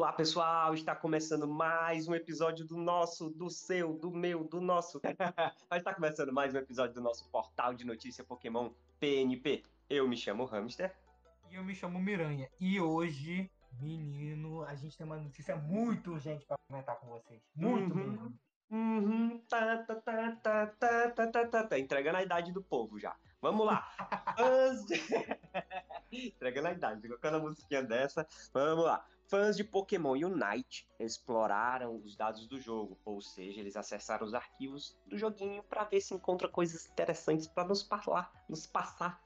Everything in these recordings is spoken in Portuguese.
Olá, pessoal! Está começando mais um episódio do nosso, do seu, do meu, do nosso. Mas está começando mais um episódio do nosso portal de notícia Pokémon PNP. Eu me chamo Hamster. E eu me chamo Miranha. E hoje, menino, a gente tem uma notícia muito urgente para comentar com vocês. Muito Uhum. mesmo. Uhum, tá, tá, tá, tá, tá, tá, tá, tá, tá. Entregando a idade do povo já. Vamos lá. Fãs de... Entregando a idade, colocando a musiquinha dessa. Vamos lá. Fãs de Pokémon Unite exploraram os dados do jogo, ou seja, eles acessaram os arquivos do joguinho para ver se encontra coisas interessantes para nos falar, nos passar,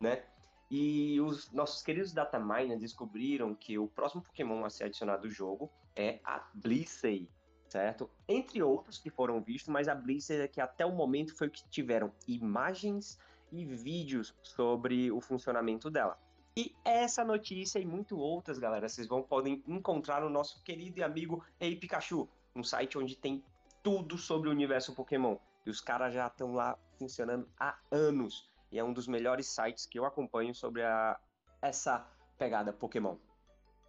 né? E os nossos queridos dataminers descobriram que o próximo Pokémon a ser adicionado ao jogo é a Blissey, certo? Entre outros que foram vistos, mas a Blizzard é que até o momento foi o que tiveram imagens e vídeos sobre o funcionamento dela. E essa notícia e muito outras, galera, vocês vão podem encontrar no nosso querido e amigo Ei Pikachu, um site onde tem tudo sobre o universo Pokémon. E os caras já estão lá funcionando há anos. E é um dos melhores sites que eu acompanho sobre a, essa pegada Pokémon.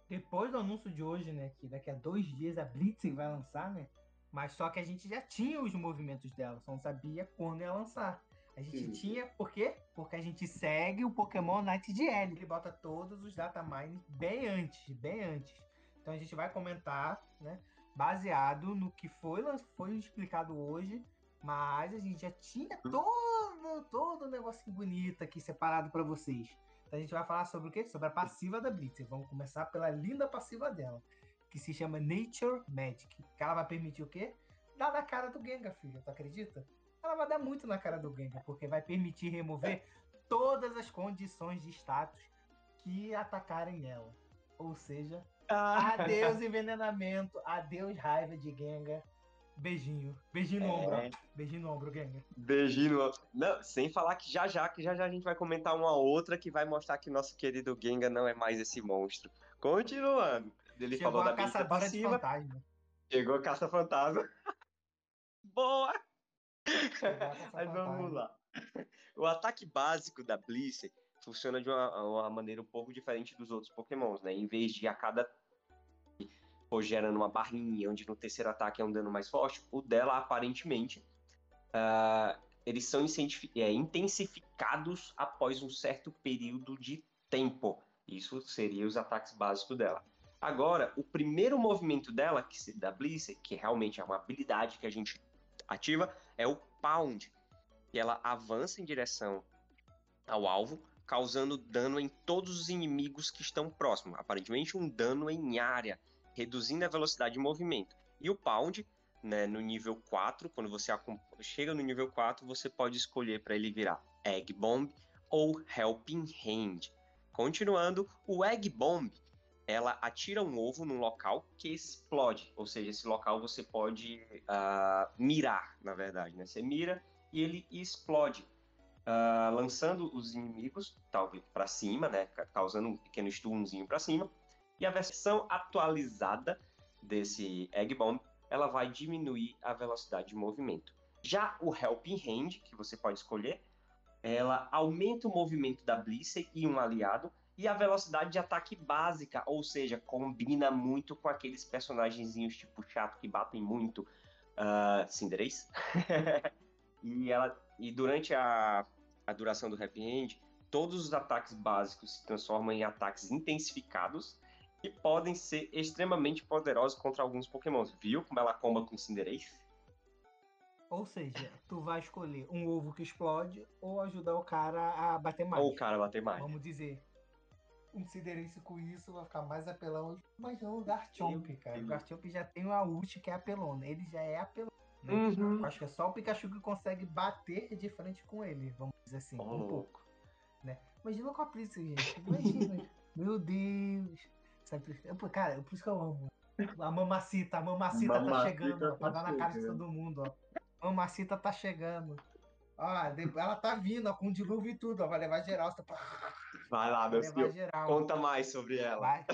Depois do anúncio de hoje, né? Que daqui a dois dias a Blitzen vai lançar, né? Mas só que a gente já tinha os movimentos dela, só não sabia quando ia lançar. A gente Sim. tinha, por quê? Porque a gente segue o Pokémon Night GL. Ele bota todos os datamines bem antes, bem antes. Então a gente vai comentar, né? Baseado no que foi, foi explicado hoje. Mas a gente já tinha todo, todo o negocinho bonito aqui separado para vocês. Então a gente vai falar sobre o quê? Sobre a passiva da Blitz. Vamos começar pela linda passiva dela, que se chama Nature Magic. Que ela vai permitir o quê? Dar na cara do Gengar, filha. Tu acredita? Ela vai dar muito na cara do Gengar, porque vai permitir remover todas as condições de status que atacarem ela. Ou seja, adeus envenenamento, adeus raiva de Gengar. Beijinho. Beijinho no É. ombro. Beijinho no ombro, Gengar. Beijinho. Não, sem falar que já já, que já já a gente vai comentar uma outra que vai mostrar que nosso querido Gengar não é mais esse monstro. Continuando. Ele Chegou falou da a habilidade caçadora de fantasma. chegou a caça fantasma. Boa! Mas vamos lá. O ataque básico da Blissey funciona de uma, uma maneira um pouco diferente dos outros Pokémons, né? Em vez de a cada for gerando uma barrinha, onde no terceiro ataque é um dano mais forte, o dela aparentemente ah, eles são é, intensificados após um certo período de tempo. Isso seria os ataques básicos dela. Agora, o primeiro movimento dela, que se da Blissey, que realmente é uma habilidade que a gente ativa, é o Pound. E ela avança em direção ao alvo, causando dano em todos os inimigos que estão próximos. Aparentemente, um dano em área, reduzindo a velocidade de movimento. E o Pound, né, no nível 4, quando você chega no nível 4, você pode escolher para ele virar Egg Bomb ou Helping Hand. Continuando, o Egg Bomb, ela atira um ovo num local que explode, ou seja, esse local você pode ah, mirar, na verdade, né? Você mira e ele explode, ah, lançando os inimigos talvez para cima, né? ca- Causando um pequeno stunzinho para cima. E a versão atualizada desse Egg Bomb, ela vai diminuir a velocidade de movimento. Já o Helping Hand, que você pode escolher, ela aumenta o movimento da Blissey e um aliado e a velocidade de ataque básica, ou seja, combina muito com aqueles personagenzinhos tipo chato que batem muito, uh, Cinderace. e ela e durante a, a duração do Happy End, todos os ataques básicos se transformam em ataques intensificados e podem ser extremamente poderosos contra alguns Pokémons. Viu como ela comba com Cinderace? Ou seja, tu vai escolher um ovo que explode ou ajudar o cara a bater mais. Ou o cara bater mais. Vamos dizer. Ciderense com isso vai ficar mais apelão. Imagina o Garchomp, cara. O. Garchomp já tem uma ult que é apelona. Ele já é apelão. né? Uhum. Eu Acho que é só o Pikachu que consegue bater de frente com ele. Vamos dizer assim. Ô, um pouco. louco. Imagina com a Prince, gente. Imagina. Meu Deus. Sabe, eu- cara, por isso que eu amo. A mamacita, a mamacita, tá Mamacita chegando, ó, pra tá dar na cara de todo mundo, ó. Mamacita tá chegando. De- ela tá vindo, ó, com dilúvio e tudo, ó. Vai levar geral. Tá... Vai lá, meu filho. geral. Conta mais sobre ela. Vai.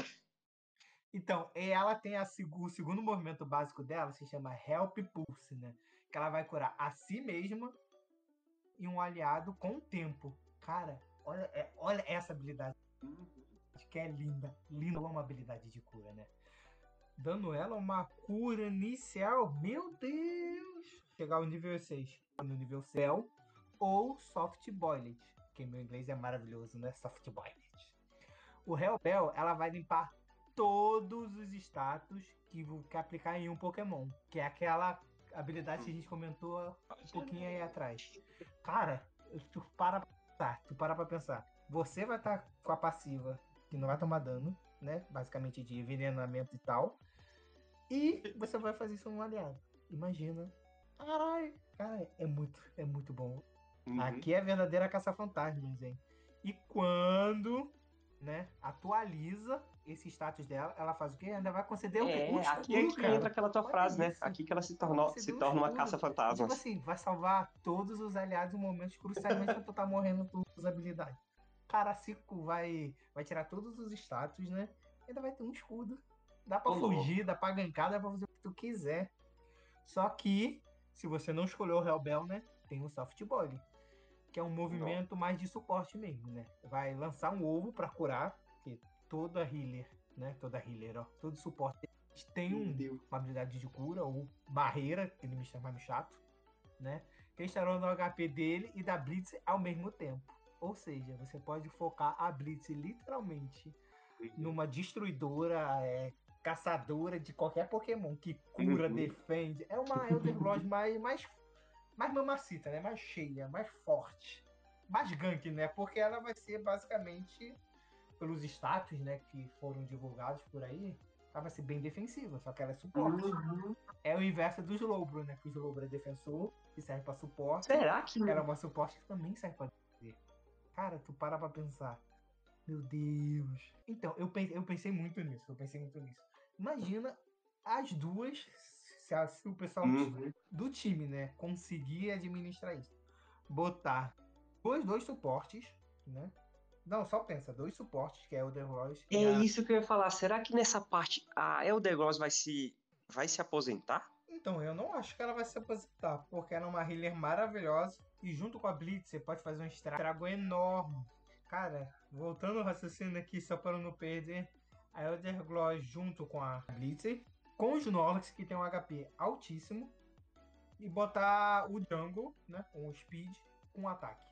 Então, ela tem a o segundo movimento básico dela, se chama Help Pulse, né? Que ela vai curar a si mesma e um aliado com o tempo. Cara, olha, é- olha essa habilidade que é linda. Linda uma habilidade de cura, né? dando ela uma cura inicial. Meu Deus! Chegar ao nível 6, no nível céu, ou Soft Boiled, que meu inglês é maravilhoso, né? Soft Boiled. O Hellbell, ela vai limpar todos os status que, que aplicar em um Pokémon, que é aquela habilidade que a gente comentou um pouquinho aí atrás. Cara, tu para pra pensar, tu para pra pensar. Você vai estar tá com a passiva que não vai tomar dano, né? Basicamente de envenenamento e tal. E você vai fazer isso num aliado. Imagina. Caralho, cara, é muito, é muito bom. Uhum. Aqui é a verdadeira caça-fantasmas, hein? E quando, né, atualiza esse status dela, ela faz o quê? Ainda vai conceder é, um escudo, aqui é que entra aquela tua Olha frase, né? isso. né? Aqui que ela se, tornou, se torna um uma caça-fantasma. Tipo assim, vai salvar todos os aliados em momentos cruciais quando tu tá morrendo por habilidades. Cara, Cico vai, vai tirar todos os status, né? Ainda vai ter um escudo. Dá pra fugir, dá pra gankar, dá pra fazer o que tu quiser. Só que, se você não escolheu o Hellbell, né? Tem o Softball. Que é um movimento mais de suporte mesmo, né? Vai lançar um ovo para curar, que toda healer, né? Toda healer, ó. Todo suporte tem um, uma habilidade de cura ou barreira, que ele me chama mais chato, né? Estará no HP dele e da Blitz ao mesmo tempo. Ou seja, você pode focar a Blitz literalmente numa destruidora, é, caçadora de qualquer Pokémon que cura, uhum. defende. É uma Elder Lord mais, mais, mais mamacita, né? Mais cheia, mais forte. Mais gank, né? Porque ela vai ser basicamente pelos status, né, que foram divulgados por aí, ela vai ser bem defensiva, só que ela é suporte. Uhum. É o inverso do Slowbro, né? Que o Slowbro é defensor, que serve pra suporte. Será que. Ela é uma suporte que também serve pra defender. Cara, tu para pra pensar. Meu Deus. Então, eu pensei, eu pensei muito nisso. Eu pensei muito nisso. Imagina as duas, se, a, se o pessoal uhum. do time, né, conseguir administrar isso. Botar dois, dois suportes, né? Não, só pensa, dois suportes, que é Elder Rose. É a... isso que eu ia falar. Será que nessa parte a Elder Rose vai se, vai se aposentar? Então, eu não acho que ela vai se aposentar, porque ela é uma healer maravilhosa. E junto com a Blitz, você pode fazer um estrago enorme. Cara, voltando ao raciocínio aqui, só para não perder, a Elder Gloss junto com a Blitz, com o Snorlax, que tem um HP altíssimo, e botar o Jungle, né, com o Speed, com ataque.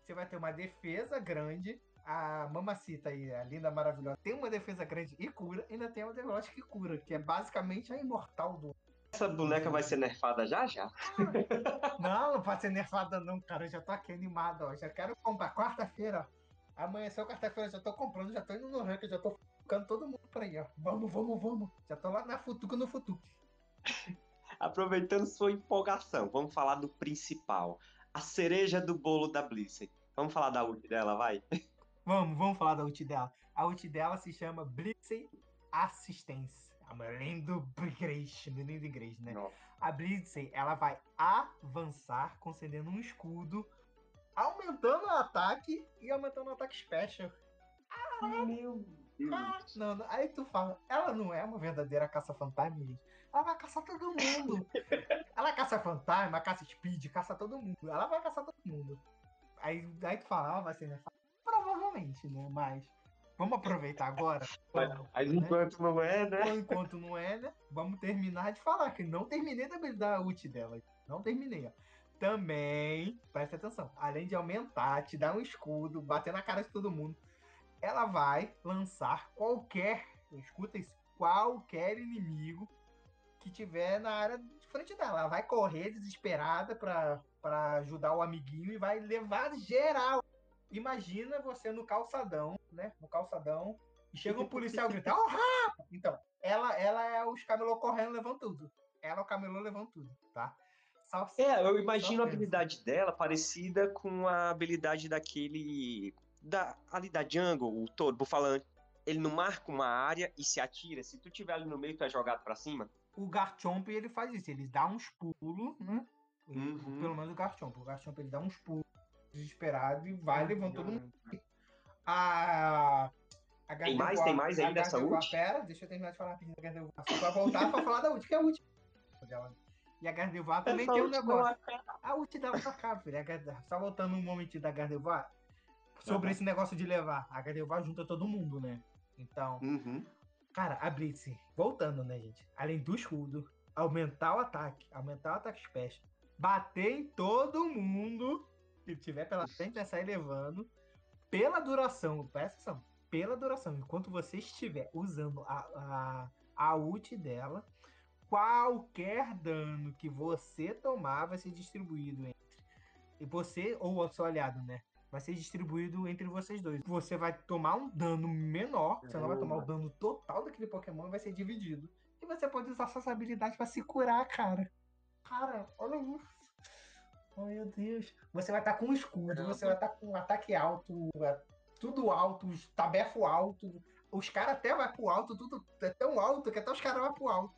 Você vai ter uma defesa grande a Mamacita aí, a linda, maravilhosa, tem uma defesa grande e cura, ainda tem uma Overwatch que cura, que é basicamente a imortal do. Essa boneca vai ser nerfada já já? não, não pode ser nerfada não, cara. Eu já tô aqui animado, ó. Já quero comprar quarta-feira, ó. Amanheceu quarta-feira, já tô comprando, já tô indo no rank, já tô ficando todo mundo por aí, ó. Vamos, vamos, vamos. Já tô lá na Futuca no Futuca. Aproveitando sua empolgação, vamos falar do principal. A cereja do bolo da Blizzard. Vamos falar da ult dela, vai? Vamos, vamos falar da ult dela. A ult dela se chama Blitz Assistência. Além do Grace, do lindo Grace, né? Não. A Blitz, ela vai avançar concedendo um escudo, aumentando o ataque e aumentando o ataque special. Caralho! Meu Deus! Ah, não, não, aí tu fala, ela não é uma verdadeira caça-fantasma, gente. Ela vai caçar todo mundo. ela caça fantasma, caça speed, caça todo mundo. Ela vai caçar todo mundo. Aí, aí tu fala, ah, vai ser nerfado. Provavelmente, né? Mas vamos aproveitar agora. Mas, mas né? enquanto não é, né? Enquanto não é, né? Vamos terminar de falar, que não terminei da, da ult dela. Não terminei, ó. Também, presta atenção, além de aumentar, te dar um escudo, bater na cara de todo mundo, ela vai lançar qualquer, escuta isso, qualquer inimigo que tiver na área de frente dela. Ela vai correr desesperada pra ajudar o amiguinho e vai levar geral. Imagina você no calçadão, né? No calçadão. E chega um policial gritando, oh, rápido! Então, ela, ela é os camelô correndo levando tudo. Ela o camelô levando tudo, tá? Só, é, eu imagino a habilidade dela parecida com a habilidade daquele. Da, ali da Jungle, o todo, falante. Ele não marca uma área e se atira. Se tu tiver ali no meio, tu é jogado para cima. O Garchomp, ele faz isso. Ele dá uns pulos, né? Uhum. Pelo menos o Garchomp. O Garchomp, ele dá uns pulos desesperado e vai uhum. levando todo mundo. A. a tem mais? Tem mais aí nessa ult? Pera, deixa eu terminar de falar rapidinho da Gardevoir. Só pra voltar pra falar da ult, que é a ult. E a Gardevoir também tem um negócio. A ult dela pra cá, filho. Só voltando um momentinho da Gardevoir. Sobre uhum. esse negócio de levar. A Gardevoir junta todo mundo, né? Então. Uhum. Cara, a Blitz, voltando, né, gente? Além do escudo, aumentar o ataque, aumentar o ataque special, bater em todo mundo que tiver pela frente, vai sair levando pela duração, presta atenção, pela duração, enquanto você estiver usando a, a, a ult dela, qualquer dano que você tomar vai ser distribuído entre e você ou o seu aliado, né? Vai ser distribuído entre vocês dois. Você vai tomar um dano menor, você não vai tomar o dano total daquele Pokémon, vai ser dividido. E você pode usar suas habilidades para se curar, cara. Cara, olha isso. Oh, meu Deus. Você vai estar tá com escudo, você vai estar tá com ataque alto, é tudo alto, tabefo alto. Os caras até vai pro alto, tudo é tão alto que até os caras vão pro alto.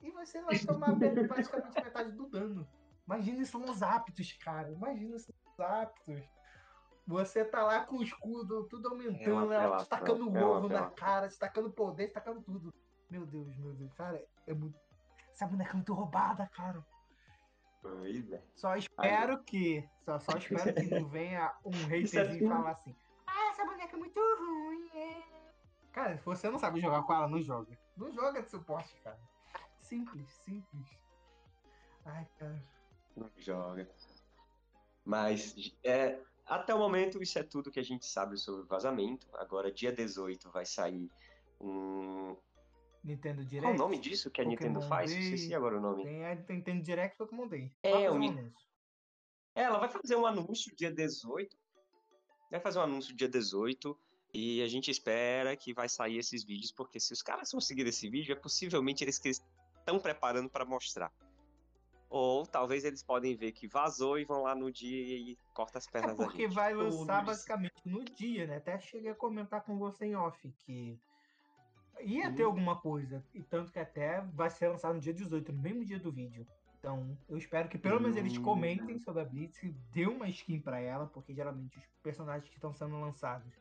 E você vai tomar praticamente metade do dano. Imagina isso nos aptos, cara. Imagina isso nos aptos. Você tá lá com o escudo, tudo aumentando, é ela destacando o ovo na cara, destacando poder, destacando tudo. Meu Deus, meu Deus. Cara, é muito. Essa boneca é muito roubada, cara. Pois é. Só espero que. Só, só espero que não venha um haterzinho falar assim. Ah, essa boneca é muito ruim. É. Cara, se você não sabe jogar com ela, não joga. Não joga de suporte, cara. Simples, simples. Ai, cara. Não joga. Mas é, até o momento, isso é tudo que a gente sabe sobre o vazamento. Agora, dia 18, vai sair um. Nintendo Direct. Qual o nome disso que a Pokémon Nintendo faz? Day. Esqueci agora o nome. Tem a Nintendo Direct Pokémon Day. É, um... é, ela vai fazer um anúncio dia 18. Vai fazer um anúncio dia 18. E a gente espera que vai sair esses vídeos, porque se os caras conseguirem esse vídeo, é possivelmente eles estão preparando para mostrar. Ou talvez eles podem ver que vazou e vão lá no dia e corta as pernas é porque vai lançar basicamente no dia, né? Até cheguei a comentar com você em off que ia ter uhum. alguma coisa. E tanto que até vai ser lançado no dia 18, no mesmo dia do vídeo. Então, eu espero que pelo menos eles hum. comentem sobre a Blitz e dê uma skin para ela, porque geralmente os personagens que estão sendo lançados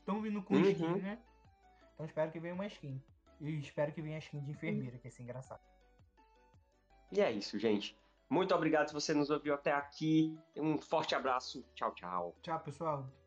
estão vindo com uhum. skin, né? Então espero que venha uma skin. E espero que venha a skin de enfermeira, que é engraçado. E é isso, gente. Muito obrigado se você nos ouviu até aqui. Um forte abraço. Tchau, tchau. Tchau, pessoal.